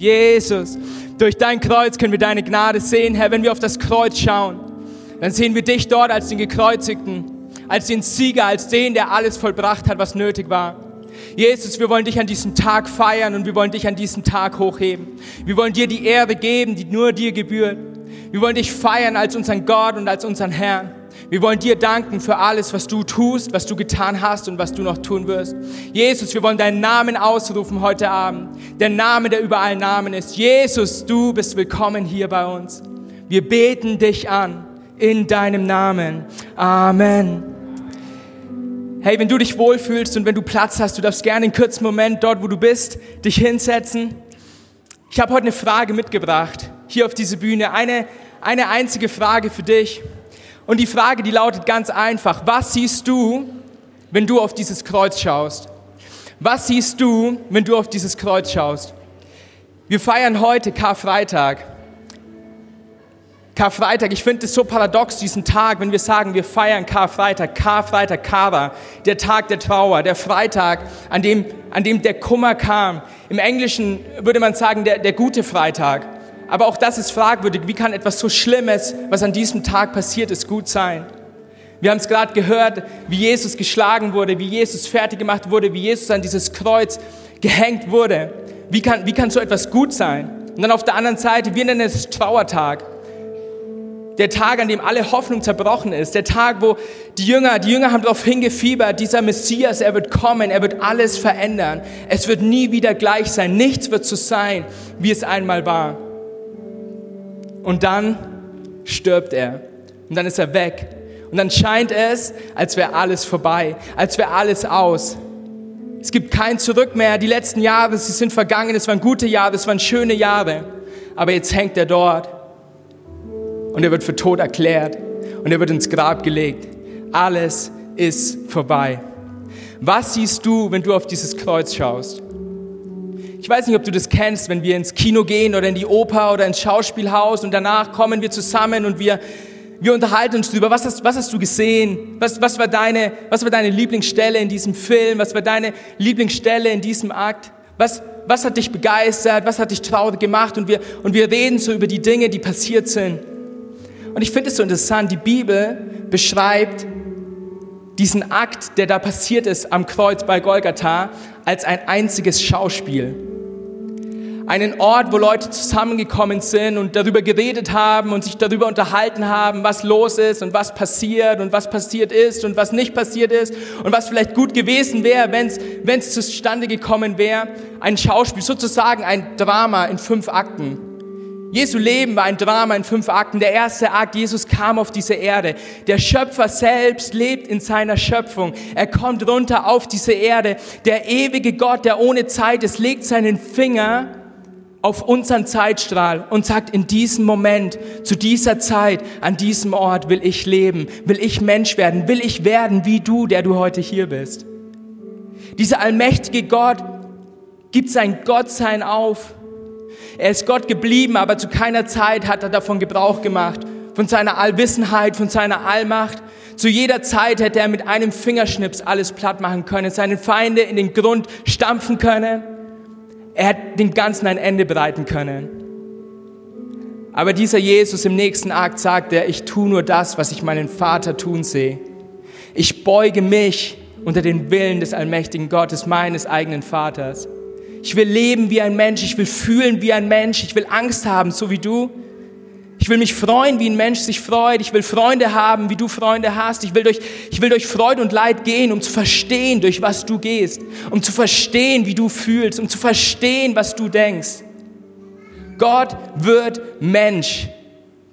Jesus, durch dein Kreuz können wir deine Gnade sehen, Herr. Wenn wir auf das Kreuz schauen, dann sehen wir dich dort als den Gekreuzigten, als den Sieger, als den, der alles vollbracht hat, was nötig war. Jesus, wir wollen dich an diesem Tag feiern und wir wollen dich an diesem Tag hochheben. Wir wollen dir die Ehre geben, die nur dir gebührt. Wir wollen dich feiern als unseren Gott und als unseren Herrn. Wir wollen dir danken für alles, was du tust, was du getan hast und was du noch tun wirst. Jesus, wir wollen deinen Namen ausrufen heute Abend. Der Name, der über allen Namen ist. Jesus, du bist willkommen hier bei uns. Wir beten dich an in deinem Namen. Amen. Hey, wenn du dich wohlfühlst und wenn du Platz hast, du darfst gerne einen kurzen Moment dort, wo du bist, dich hinsetzen. Ich habe heute eine Frage mitgebracht, hier auf diese Bühne. Eine, eine einzige Frage für dich. Und die Frage, die lautet ganz einfach. Was siehst du, wenn du auf dieses Kreuz schaust? Was siehst du, wenn du auf dieses Kreuz schaust? Wir feiern heute Karfreitag. Karfreitag, ich finde es so paradox, diesen Tag, wenn wir sagen, wir feiern Karfreitag, Karfreitag, Kara, der Tag der Trauer, der Freitag, an dem, an dem der Kummer kam. Im Englischen würde man sagen, der, der gute Freitag. Aber auch das ist fragwürdig. Wie kann etwas so Schlimmes, was an diesem Tag passiert ist, gut sein? Wir haben es gerade gehört, wie Jesus geschlagen wurde, wie Jesus fertig gemacht wurde, wie Jesus an dieses Kreuz gehängt wurde. Wie kann, wie kann so etwas gut sein? Und dann auf der anderen Seite, wir nennen es Trauertag der Tag, an dem alle Hoffnung zerbrochen ist, der Tag, wo die Jünger, die Jünger haben darauf hingefiebert, dieser Messias, er wird kommen, er wird alles verändern. Es wird nie wieder gleich sein, nichts wird so sein, wie es einmal war. Und dann stirbt er und dann ist er weg. Und dann scheint es, als wäre alles vorbei, als wäre alles aus. Es gibt kein Zurück mehr. Die letzten Jahre, sie sind vergangen. Es waren gute Jahre, es waren schöne Jahre. Aber jetzt hängt er dort und er wird für tot erklärt und er wird ins Grab gelegt. Alles ist vorbei. Was siehst du, wenn du auf dieses Kreuz schaust? Ich weiß nicht, ob du das kennst, wenn wir ins Kino gehen oder in die Oper oder ins Schauspielhaus und danach kommen wir zusammen und wir, wir unterhalten uns darüber, was hast, was hast du gesehen? Was, was, war deine, was war deine Lieblingsstelle in diesem Film? Was war deine Lieblingsstelle in diesem Akt? Was, was hat dich begeistert? Was hat dich traurig gemacht? Und wir, und wir reden so über die Dinge, die passiert sind. Und ich finde es so interessant, die Bibel beschreibt diesen Akt, der da passiert ist am Kreuz bei Golgatha, als ein einziges Schauspiel. Einen Ort, wo Leute zusammengekommen sind und darüber geredet haben und sich darüber unterhalten haben, was los ist und was passiert und was passiert ist und was nicht passiert ist und was vielleicht gut gewesen wäre, wenn es zustande gekommen wäre. Ein Schauspiel, sozusagen ein Drama in fünf Akten. Jesu Leben war ein Drama in fünf Akten. Der erste Akt, Jesus kam auf diese Erde. Der Schöpfer selbst lebt in seiner Schöpfung. Er kommt runter auf diese Erde. Der ewige Gott, der ohne Zeit ist, legt seinen Finger auf unseren Zeitstrahl und sagt, in diesem Moment, zu dieser Zeit, an diesem Ort will ich leben, will ich Mensch werden, will ich werden wie du, der du heute hier bist. Dieser allmächtige Gott gibt sein Gottsein auf er ist Gott geblieben, aber zu keiner Zeit hat er davon Gebrauch gemacht, von seiner Allwissenheit, von seiner Allmacht. Zu jeder Zeit hätte er mit einem Fingerschnips alles platt machen können, seine Feinde in den Grund stampfen können. Er hätte dem Ganzen ein Ende bereiten können. Aber dieser Jesus im nächsten Akt sagt er, ich tue nur das, was ich meinen Vater tun sehe. Ich beuge mich unter den Willen des allmächtigen Gottes, meines eigenen Vaters. Ich will leben wie ein Mensch, ich will fühlen wie ein Mensch, ich will Angst haben, so wie du. Ich will mich freuen, wie ein Mensch sich freut. Ich will Freunde haben, wie du Freunde hast. Ich will durch, ich will durch Freude und Leid gehen, um zu verstehen, durch was du gehst. Um zu verstehen, wie du fühlst. Um zu verstehen, was du denkst. Gott wird Mensch,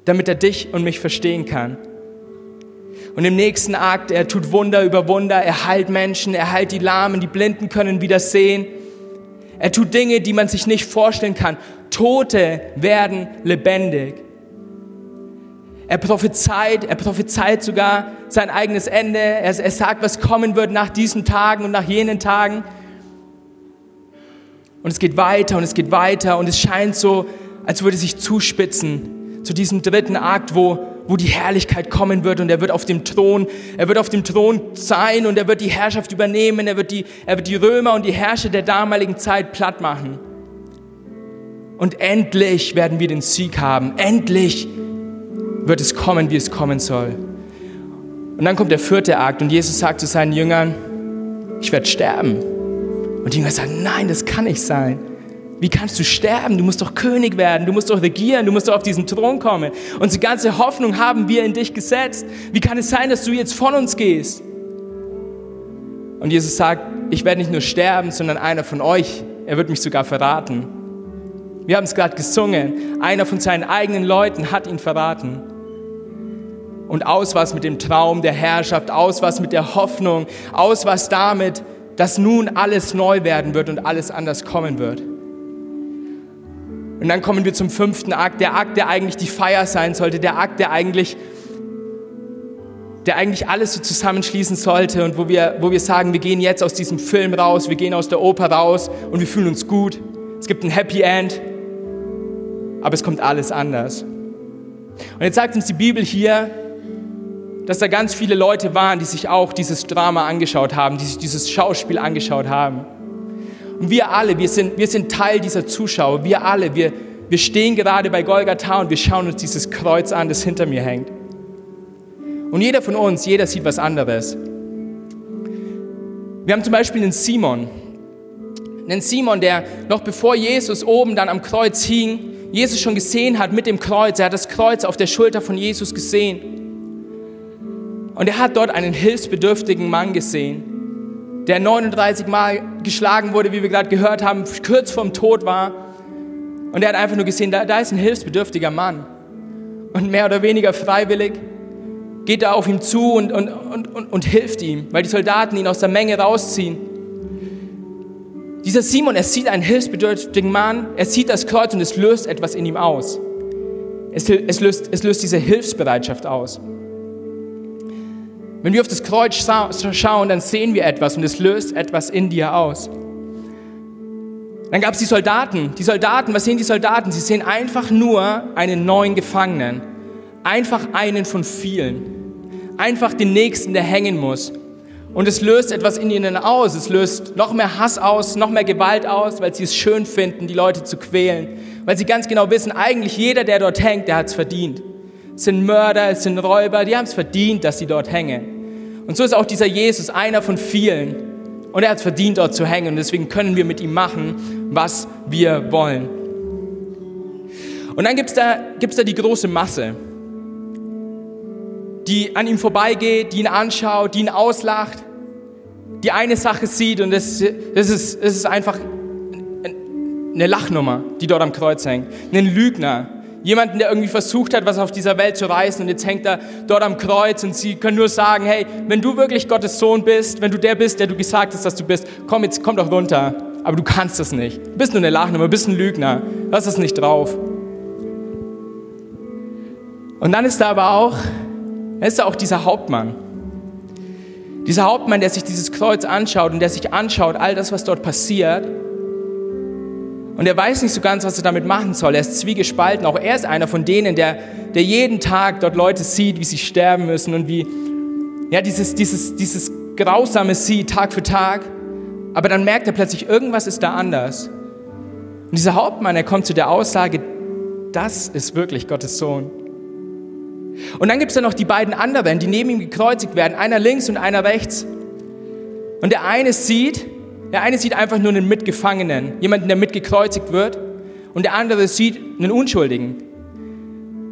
damit er dich und mich verstehen kann. Und im nächsten Akt, er tut Wunder über Wunder. Er heilt Menschen, er heilt die Lahmen, die Blinden können wieder sehen. Er tut Dinge, die man sich nicht vorstellen kann. Tote werden lebendig. Er prophezeit, er prophezeit sogar sein eigenes Ende. Er, er sagt, was kommen wird nach diesen Tagen und nach jenen Tagen. Und es geht weiter und es geht weiter und es scheint so, als würde sich zuspitzen zu diesem dritten Akt, wo wo die Herrlichkeit kommen wird und er wird auf dem Thron, er wird auf dem Thron sein und er wird die Herrschaft übernehmen, er wird die, er wird die Römer und die Herrscher der damaligen Zeit platt machen. Und endlich werden wir den Sieg haben. Endlich wird es kommen, wie es kommen soll. Und dann kommt der vierte Akt und Jesus sagt zu seinen Jüngern, ich werde sterben. Und die Jünger sagen, nein, das kann nicht sein. Wie kannst du sterben? Du musst doch König werden, du musst doch regieren, du musst doch auf diesen Thron kommen. Unsere ganze Hoffnung haben wir in dich gesetzt. Wie kann es sein, dass du jetzt von uns gehst? Und Jesus sagt, ich werde nicht nur sterben, sondern einer von euch, er wird mich sogar verraten. Wir haben es gerade gesungen, einer von seinen eigenen Leuten hat ihn verraten. Und aus was mit dem Traum der Herrschaft, aus was mit der Hoffnung, aus was damit, dass nun alles neu werden wird und alles anders kommen wird. Und dann kommen wir zum fünften Akt, der Akt, der eigentlich die Feier sein sollte, der Akt, der eigentlich, der eigentlich alles so zusammenschließen sollte und wo wir, wo wir sagen, wir gehen jetzt aus diesem Film raus, wir gehen aus der Oper raus und wir fühlen uns gut. Es gibt ein Happy End, aber es kommt alles anders. Und jetzt sagt uns die Bibel hier, dass da ganz viele Leute waren, die sich auch dieses Drama angeschaut haben, die sich dieses Schauspiel angeschaut haben. Und wir alle, wir sind, wir sind Teil dieser Zuschauer. Wir alle, wir, wir stehen gerade bei Golgatha und wir schauen uns dieses Kreuz an, das hinter mir hängt. Und jeder von uns, jeder sieht was anderes. Wir haben zum Beispiel einen Simon. Einen Simon, der noch bevor Jesus oben dann am Kreuz hing, Jesus schon gesehen hat mit dem Kreuz. Er hat das Kreuz auf der Schulter von Jesus gesehen. Und er hat dort einen hilfsbedürftigen Mann gesehen der 39 Mal geschlagen wurde, wie wir gerade gehört haben, kurz vorm Tod war. Und er hat einfach nur gesehen, da, da ist ein hilfsbedürftiger Mann. Und mehr oder weniger freiwillig geht er auf ihn zu und, und, und, und, und hilft ihm, weil die Soldaten ihn aus der Menge rausziehen. Dieser Simon, er sieht einen hilfsbedürftigen Mann, er sieht das Kreuz und es löst etwas in ihm aus. Es, es, löst, es löst diese Hilfsbereitschaft aus. Wenn wir auf das Kreuz schauen, dann sehen wir etwas und es löst etwas in dir aus. Dann gab es die Soldaten. Die Soldaten, was sehen die Soldaten? Sie sehen einfach nur einen neuen Gefangenen. Einfach einen von vielen. Einfach den Nächsten, der hängen muss. Und es löst etwas in ihnen aus. Es löst noch mehr Hass aus, noch mehr Gewalt aus, weil sie es schön finden, die Leute zu quälen. Weil sie ganz genau wissen, eigentlich jeder, der dort hängt, der hat es verdient. Es sind Mörder, es sind Räuber, die haben es verdient, dass sie dort hängen. Und so ist auch dieser Jesus einer von vielen. Und er hat verdient, dort zu hängen. Und deswegen können wir mit ihm machen, was wir wollen. Und dann gibt es da, gibt's da die große Masse, die an ihm vorbeigeht, die ihn anschaut, die ihn auslacht, die eine Sache sieht und das, das, ist, das ist einfach eine Lachnummer, die dort am Kreuz hängt. Ein Lügner, Jemanden, der irgendwie versucht hat, was auf dieser Welt zu reißen und jetzt hängt er dort am Kreuz und sie können nur sagen, hey, wenn du wirklich Gottes Sohn bist, wenn du der bist, der du gesagt hast, dass du bist, komm jetzt, komm doch runter. Aber du kannst das nicht. Du bist nur eine Lachnummer, du bist ein Lügner. Hast das nicht drauf. Und dann ist da aber auch, ist da auch dieser Hauptmann. Dieser Hauptmann, der sich dieses Kreuz anschaut und der sich anschaut, all das, was dort passiert und er weiß nicht so ganz, was er damit machen soll. Er ist zwiegespalten. Auch er ist einer von denen, der, der jeden Tag dort Leute sieht, wie sie sterben müssen und wie ja, dieses, dieses, dieses Grausame sieht, Tag für Tag. Aber dann merkt er plötzlich, irgendwas ist da anders. Und dieser Hauptmann, er kommt zu der Aussage, das ist wirklich Gottes Sohn. Und dann gibt es da noch die beiden anderen, die neben ihm gekreuzigt werden, einer links und einer rechts. Und der eine sieht, der eine sieht einfach nur einen Mitgefangenen, jemanden, der mitgekreuzigt wird, und der andere sieht einen Unschuldigen.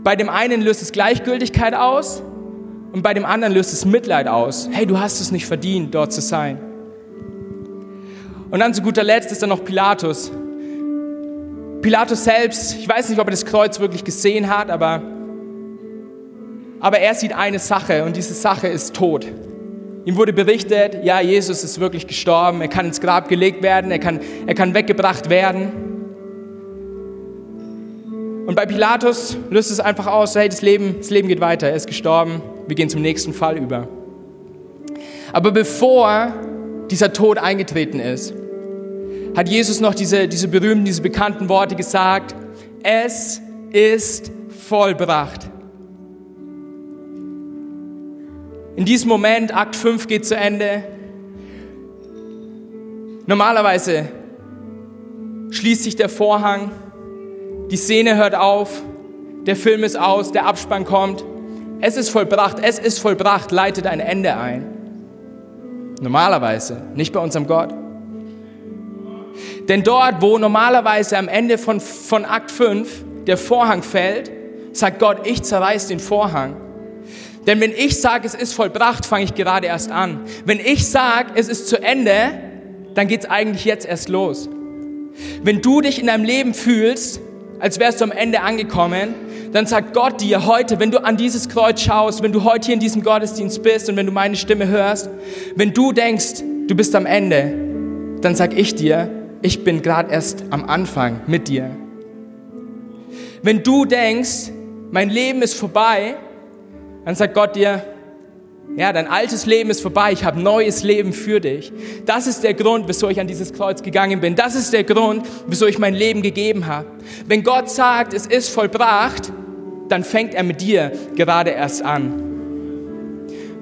Bei dem einen löst es Gleichgültigkeit aus und bei dem anderen löst es Mitleid aus. Hey, du hast es nicht verdient, dort zu sein. Und dann zu guter Letzt ist da noch Pilatus. Pilatus selbst, ich weiß nicht, ob er das Kreuz wirklich gesehen hat, aber, aber er sieht eine Sache und diese Sache ist Tod. Ihm wurde berichtet, ja, Jesus ist wirklich gestorben, er kann ins Grab gelegt werden, er kann, er kann weggebracht werden. Und bei Pilatus löst es einfach aus, hey, das Leben, das Leben geht weiter, er ist gestorben, wir gehen zum nächsten Fall über. Aber bevor dieser Tod eingetreten ist, hat Jesus noch diese, diese berühmten, diese bekannten Worte gesagt, es ist vollbracht. In diesem Moment, Akt 5 geht zu Ende. Normalerweise schließt sich der Vorhang die Szene hört auf, der Film ist aus, der Abspann kommt. Es ist vollbracht, es ist vollbracht, leitet ein Ende ein. Normalerweise, nicht bei unserem Gott. Denn dort, wo normalerweise am Ende von, von Akt 5 der Vorhang fällt, sagt Gott, ich zerreiß den Vorhang. Denn wenn ich sage, es ist vollbracht, fange ich gerade erst an. Wenn ich sage, es ist zu Ende, dann geht es eigentlich jetzt erst los. Wenn du dich in deinem Leben fühlst, als wärst du am Ende angekommen, dann sagt Gott dir heute, wenn du an dieses Kreuz schaust, wenn du heute hier in diesem Gottesdienst bist und wenn du meine Stimme hörst, wenn du denkst, du bist am Ende, dann sag ich dir, ich bin gerade erst am Anfang mit dir. Wenn du denkst, mein Leben ist vorbei, dann sagt Gott dir, ja, dein altes Leben ist vorbei, ich habe neues Leben für dich. Das ist der Grund, wieso ich an dieses Kreuz gegangen bin. Das ist der Grund, wieso ich mein Leben gegeben habe. Wenn Gott sagt, es ist vollbracht, dann fängt er mit dir gerade erst an.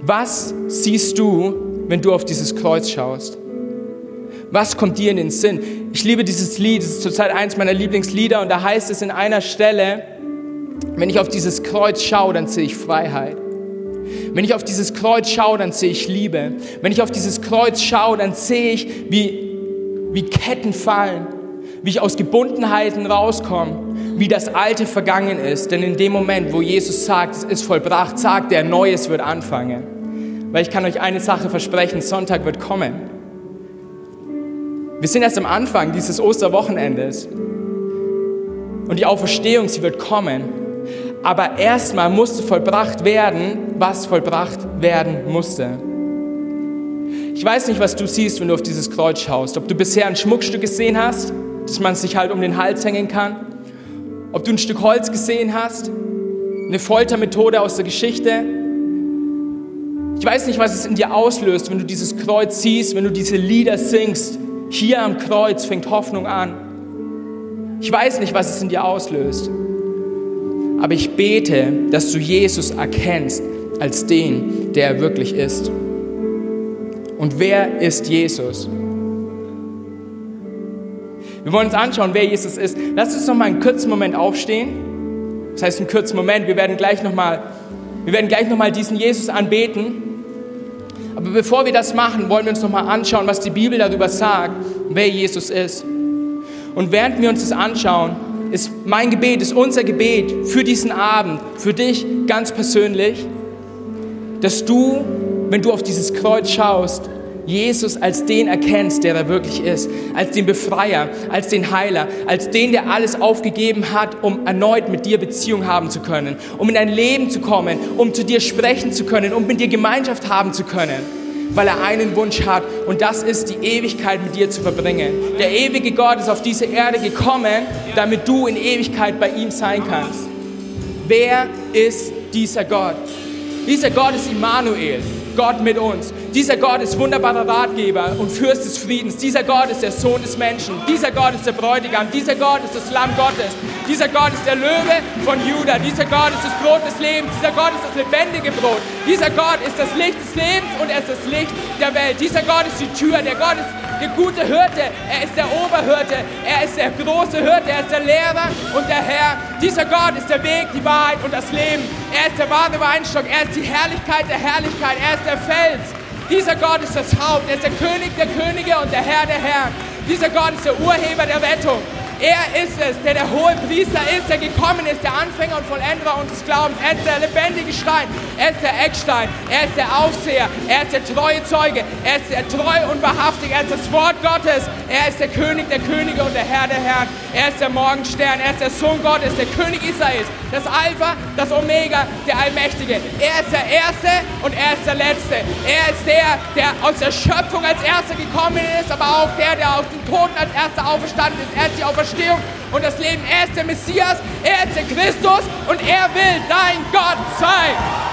Was siehst du, wenn du auf dieses Kreuz schaust? Was kommt dir in den Sinn? Ich liebe dieses Lied, es ist zurzeit eins meiner Lieblingslieder und da heißt es in einer Stelle, wenn ich auf dieses Kreuz schaue, dann sehe ich Freiheit. Wenn ich auf dieses Kreuz schaue, dann sehe ich Liebe. Wenn ich auf dieses Kreuz schaue, dann sehe ich, wie, wie Ketten fallen, wie ich aus Gebundenheiten rauskomme, wie das Alte vergangen ist. Denn in dem Moment, wo Jesus sagt, es ist vollbracht, sagt er, Neues wird anfangen. Weil ich kann euch eine Sache versprechen, Sonntag wird kommen. Wir sind erst am Anfang dieses Osterwochenendes. Und die Auferstehung, sie wird kommen. Aber erstmal musste vollbracht werden, was vollbracht werden musste. Ich weiß nicht, was du siehst, wenn du auf dieses Kreuz schaust. Ob du bisher ein Schmuckstück gesehen hast, dass man sich halt um den Hals hängen kann. Ob du ein Stück Holz gesehen hast. Eine Foltermethode aus der Geschichte. Ich weiß nicht, was es in dir auslöst, wenn du dieses Kreuz siehst, wenn du diese Lieder singst. Hier am Kreuz fängt Hoffnung an. Ich weiß nicht, was es in dir auslöst. Aber ich bete, dass du Jesus erkennst als den, der er wirklich ist. Und wer ist Jesus? Wir wollen uns anschauen, wer Jesus ist. Lass uns noch mal einen kurzen Moment aufstehen. Das heißt, einen kurzen Moment. Wir werden gleich noch mal, wir werden gleich noch mal diesen Jesus anbeten. Aber bevor wir das machen, wollen wir uns noch mal anschauen, was die Bibel darüber sagt, wer Jesus ist. Und während wir uns das anschauen, mein Gebet, ist unser Gebet für diesen Abend, für dich ganz persönlich, dass du, wenn du auf dieses Kreuz schaust, Jesus als den erkennst, der er wirklich ist, als den Befreier, als den Heiler, als den, der alles aufgegeben hat, um erneut mit dir Beziehung haben zu können, um in dein Leben zu kommen, um zu dir sprechen zu können, um mit dir Gemeinschaft haben zu können weil er einen Wunsch hat und das ist die Ewigkeit mit dir zu verbringen. Der ewige Gott ist auf diese Erde gekommen, damit du in Ewigkeit bei ihm sein kannst. Wer ist dieser Gott? Dieser Gott ist Immanuel, Gott mit uns. Dieser Gott ist wunderbarer Ratgeber und Fürst des Friedens. Dieser Gott ist der Sohn des Menschen. Dieser Gott ist der Bräutigam. Dieser Gott ist das Lamm Gottes. Dieser Gott ist der Löwe von Juda. Dieser Gott ist das Brot des Lebens. Dieser Gott ist das lebendige Brot. Dieser Gott ist das Licht des Lebens und er ist das Licht der Welt. Dieser Gott ist die Tür. Der Gott ist der gute Hirte. Er ist der Oberhirte. Er ist der große Hirte. Er ist der Lehrer und der Herr. Dieser Gott ist der Weg, die Wahrheit und das Leben. Er ist der wahre Weinstock. Er ist die Herrlichkeit der Herrlichkeit. Er ist der Fels. Dieser Gott ist das Haupt, er ist der König der Könige und der Herr der Herren. Dieser Gott ist der Urheber der Rettung. Er ist es, der der hohe Priester ist, der gekommen ist, der Anfänger und Vollenderer unseres Glaubens. Er ist der lebendige Stein, er ist der Eckstein, er ist der Aufseher, er ist der treue Zeuge, er ist der treu und wahrhaftig, er ist das Wort Gottes, er ist der König der Könige und der Herr der Herren. Er ist der Morgenstern, er ist der Sohn Gottes, der König Israels, das Alpha, das Omega, der Allmächtige. Er ist der Erste und er ist der Letzte. Er ist der, der aus der Schöpfung als Erster gekommen ist, aber auch der, der aus den Toten als Erster auferstanden ist. Er ist die Auferstehung Auferstehung und das Leben. Er ist der Messias, er ist der Christus und er will dein Gott sein.